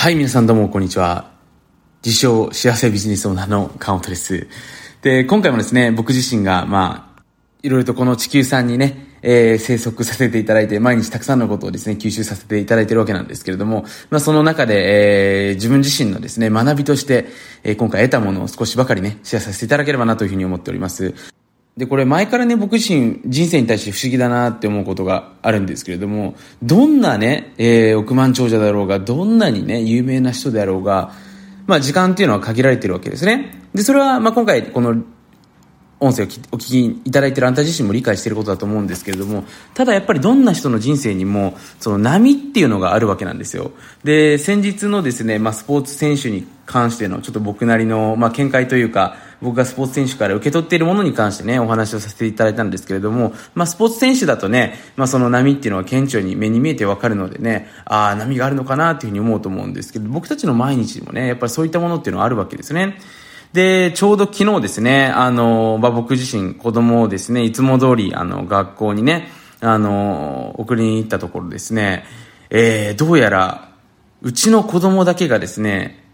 はい、皆さんどうもこんにちは。自称幸せビジネスオーナーの川本です。で、今回もですね、僕自身が、まあ、いろいろとこの地球さんにね、えー、生息させていただいて、毎日たくさんのことをですね、吸収させていただいているわけなんですけれども、まあその中で、えー、自分自身のですね、学びとして、えー、今回得たものを少しばかりね、シェアさせていただければなというふうに思っております。で、これ前からね、僕自身人生に対して不思議だなって思うことがあるんですけれども、どんなね、えー、億万長者だろうが、どんなにね、有名な人であろうが、まあ時間っていうのは限られてるわけですね。で、それは、まあ今回、この、音声をお聞きいただいているあなた自身も理解していることだと思うんですけれども、ただやっぱりどんな人の人生にも、その波っていうのがあるわけなんですよ。で、先日のですね、まあスポーツ選手に関してのちょっと僕なりの、まあ見解というか、僕がスポーツ選手から受け取っているものに関してね、お話をさせていただいたんですけれども、まあスポーツ選手だとね、まあその波っていうのは顕著に目に見えてわかるのでね、ああ、波があるのかなっていうふうに思うと思うんですけど、僕たちの毎日にもね、やっぱりそういったものっていうのはあるわけですね。で、ちょうど昨日ですね、あの、まあ、僕自身子供をですね、いつも通り、あの、学校にね、あの、送りに行ったところですね、えー、どうやら、うちの子供だけがですね、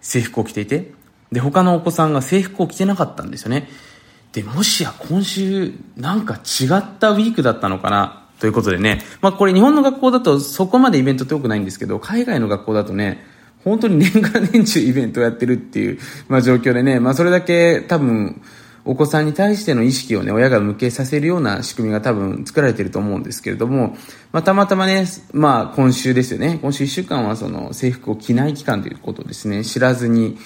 制服を着ていて、で、他のお子さんが制服を着てなかったんですよね。で、もしや今週、なんか違ったウィークだったのかな、ということでね、まあ、これ日本の学校だとそこまでイベントって多くないんですけど、海外の学校だとね、本当に年がら年中イベントをやってるっていう、まあ、状況でね、まあ、それだけ多分、お子さんに対しての意識をね、親が向けさせるような仕組みが多分作られてると思うんですけれども、まあ、たまたまね、まあ、今週ですよね。今週1週間はその制服を着ない期間ということですね、知らずに、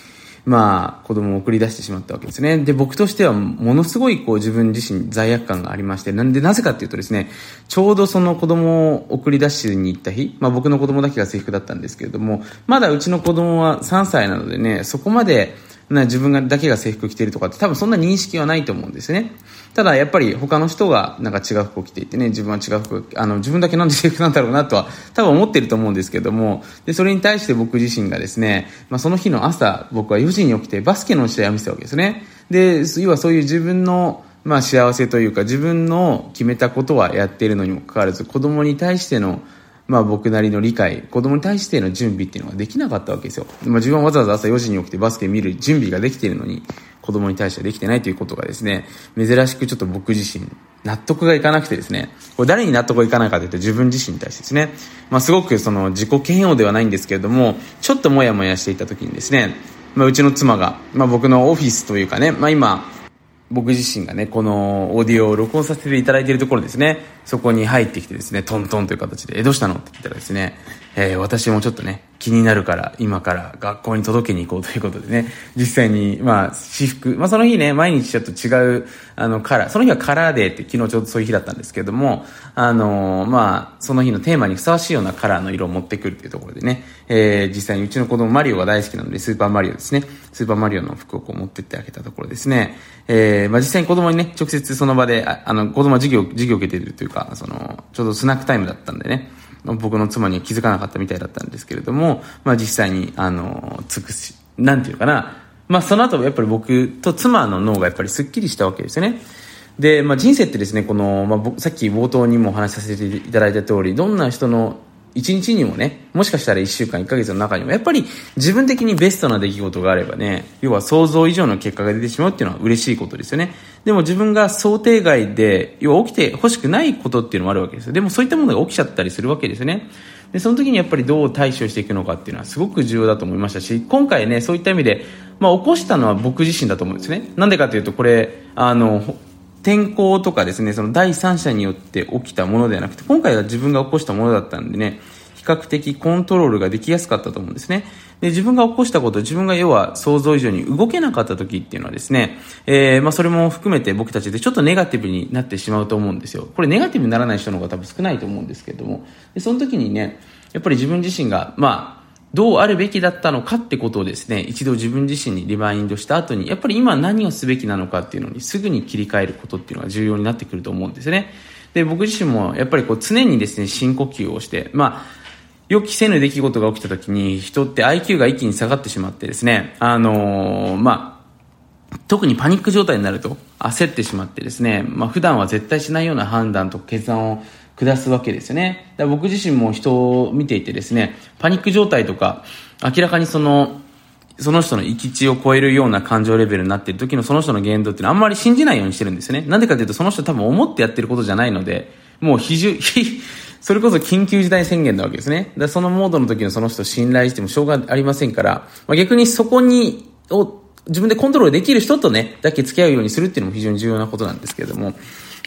まあ、子供を送り出してしまったわけですね。で、僕としてはものすごいこう自分自身罪悪感がありまして、なんで、なぜかっていうとですね、ちょうどその子供を送り出しに行った日、まあ僕の子供だけが制服だったんですけれども、まだうちの子供は3歳なのでね、そこまで、な自分がだけが制服着てるとかって多分そんな認識はないと思うんですね。ただやっぱり他の人がなんか違う服を着ていてね、自分は違う服、あの自分だけなんで制服なんだろうなとは多分思ってると思うんですけども、で、それに対して僕自身がですね、まあその日の朝僕は4時に起きてバスケの試合を見せたわけですね。で、要はそういう自分のまあ幸せというか自分の決めたことはやっているのにもかかわらず子供に対してのまあ僕なりの理解、子供に対しての準備っていうのができなかったわけですよ。まあ自分はわざわざ朝4時に起きてバスケ見る準備ができているのに、子供に対してはできてないということがですね、珍しくちょっと僕自身、納得がいかなくてですね、これ誰に納得がいかないかというと自分自身に対してですね、まあすごくその自己嫌悪ではないんですけれども、ちょっともやもやしていた時にですね、まあうちの妻が、まあ僕のオフィスというかね、まあ今、僕自身がね、このオーディオを録音させていただいているところですね、そこに入ってきてですね、トントンという形で、え、どうしたの？って言ったらですね、えー、私もちょっとね、気になるから、今から学校に届けに行こうということでね、実際に、まあ、私服、まあその日ね、毎日ちょっと違う、あの、カラー、その日はカラーデーって昨日ちょうどそういう日だったんですけども、あのー、まあ、その日のテーマにふさわしいようなカラーの色を持ってくるっていうところでね、えー、実際にうちの子供マリオが大好きなので、スーパーマリオですね、スーパーマリオの服をこう持ってってあげたところですね、えー、まあ実際に子供にね、直接その場で、ああの、子供は授業、授業受けているというか、その、ちょうどスナックタイムだったんでね、僕の妻には気づかなかったみたいだったんですけれども、まあ実際に、あの、つくし、なんていうかな、まあその後やっぱり僕と妻の脳がやっぱりスッキリしたわけですよね。で、まあ人生ってですね、この、まあさっき冒頭にもお話しさせていただいた通り、どんな人の一日にもね、もしかしたら一週間、一ヶ月の中にも、やっぱり自分的にベストな出来事があればね、要は想像以上の結果が出てしまうっていうのは嬉しいことですよね。でも自分が想定外で、要は起きて欲しくないことっていうのもあるわけですよ。でもそういったものが起きちゃったりするわけですよね。で、その時にやっぱりどう対処していくのかっていうのはすごく重要だと思いましたし、今回ね、そういった意味で、まあ起こしたのは僕自身だと思うんですね。なんでかというと、これ、あの、天候とかですね、その第三者によって起きたものではなくて、今回は自分が起こしたものだったんでね、比較的コントロールができやすかったと思うんですね。で、自分が起こしたこと、自分が要は想像以上に動けなかった時っていうのはですね、えー、まあそれも含めて僕たちでちょっとネガティブになってしまうと思うんですよ。これネガティブにならない人の方が多分少ないと思うんですけれども、で、その時にね、やっぱり自分自身が、まあ、どうあるべきだったのかってことをですね、一度自分自身にリマインドした後に、やっぱり今何をすべきなのかっていうのにすぐに切り替えることっていうのが重要になってくると思うんですね。で、僕自身もやっぱりこう常にですね、深呼吸をして、まあ、予期せぬ出来事が起きた時に人って IQ が一気に下がってしまってですね、あのー、まあ、特にパニック状態になると焦ってしまってですね、まあ普段は絶対しないような判断と決断を下すわけですよね。だから僕自身も人を見ていてですね、パニック状態とか、明らかにその、その人の生き地を超えるような感情レベルになっている時のその人の言動っていうのはあんまり信じないようにしてるんですよね。なんでかというとその人多分思ってやってることじゃないので、もう比重、それこそ緊急事態宣言なわけですね。だそのモードの時のその人を信頼してもしょうがありませんから、まあ、逆にそこに、を自分でコントロールできる人とね、だけ付き合うようにするっていうのも非常に重要なことなんですけれども、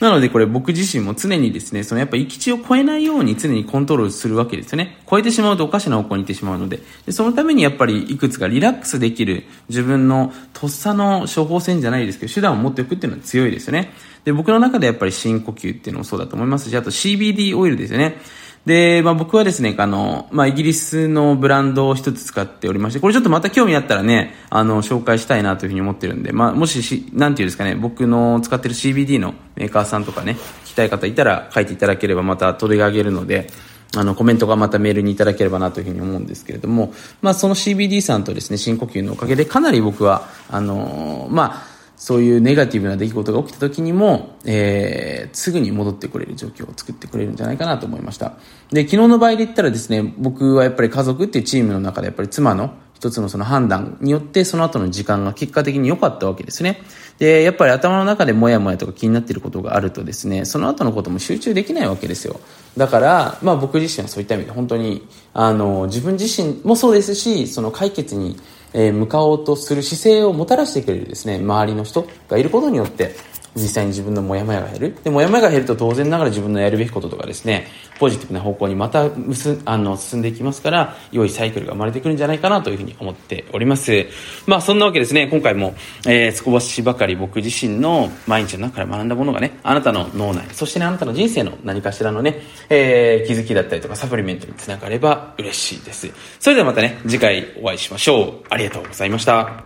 なのでこれ僕自身も常にですね、そのやっぱ行き地を超えないように常にコントロールするわけですよね。超えてしまうとおかしな方向に行ってしまうので。でそのためにやっぱりいくつかリラックスできる自分のとっさの処方箋じゃないですけど、手段を持っておくっていうのは強いですよね。で、僕の中でやっぱり深呼吸っていうのもそうだと思いますし、あと CBD オイルですよね。で、まあ僕はですね、あの、まあイギリスのブランドを一つ使っておりまして、これちょっとまた興味あったらね、あの、紹介したいなというふうに思ってるんで、まあもしし、なんていうんですかね、僕の使ってる CBD のメーカーさんとかね、聞きたい方いたら書いていただければまた取り上げるので、あの、コメントがまたメールにいただければなというふうに思うんですけれども、まあその CBD さんとですね、深呼吸のおかげでかなり僕は、あのまあ、そういうネガティブな出来事が起きた時にも、えー、すぐに戻ってくれる状況を作ってくれるんじゃないかなと思いました。で、昨日の場合で言ったらですね、僕はやっぱり家族っていうチームの中でやっぱり妻の一つのその判断によってその後の時間が結果的に良かったわけですね。で、やっぱり頭の中でモヤモヤとか気になっていることがあるとですね、その後のことも集中できないわけですよ。だから、まあ僕自身はそういった意味で本当に、あの、自分自身もそうですし、その解決にえ向かおうとする姿勢をもたらしてくれるですね、周りの人がいることによって、実際に自分のモヤモヤが減る。で、モヤモヤが減ると当然ながら自分のやるべきこととかですね、ポジティブな方向にまたむすあの進んでいきますから、良いサイクルが生まれてくるんじゃないかなというふうに思っております。まあそんなわけですね、今回も、えー、少しばかり僕自身の毎日の中から学んだものがね、あなたの脳内、そしてね、あなたの人生の何かしらのね、えー、気づきだったりとかサプリメントにつながれば嬉しいです。それではまたね、次回お会いしましょう。ありがとうございました。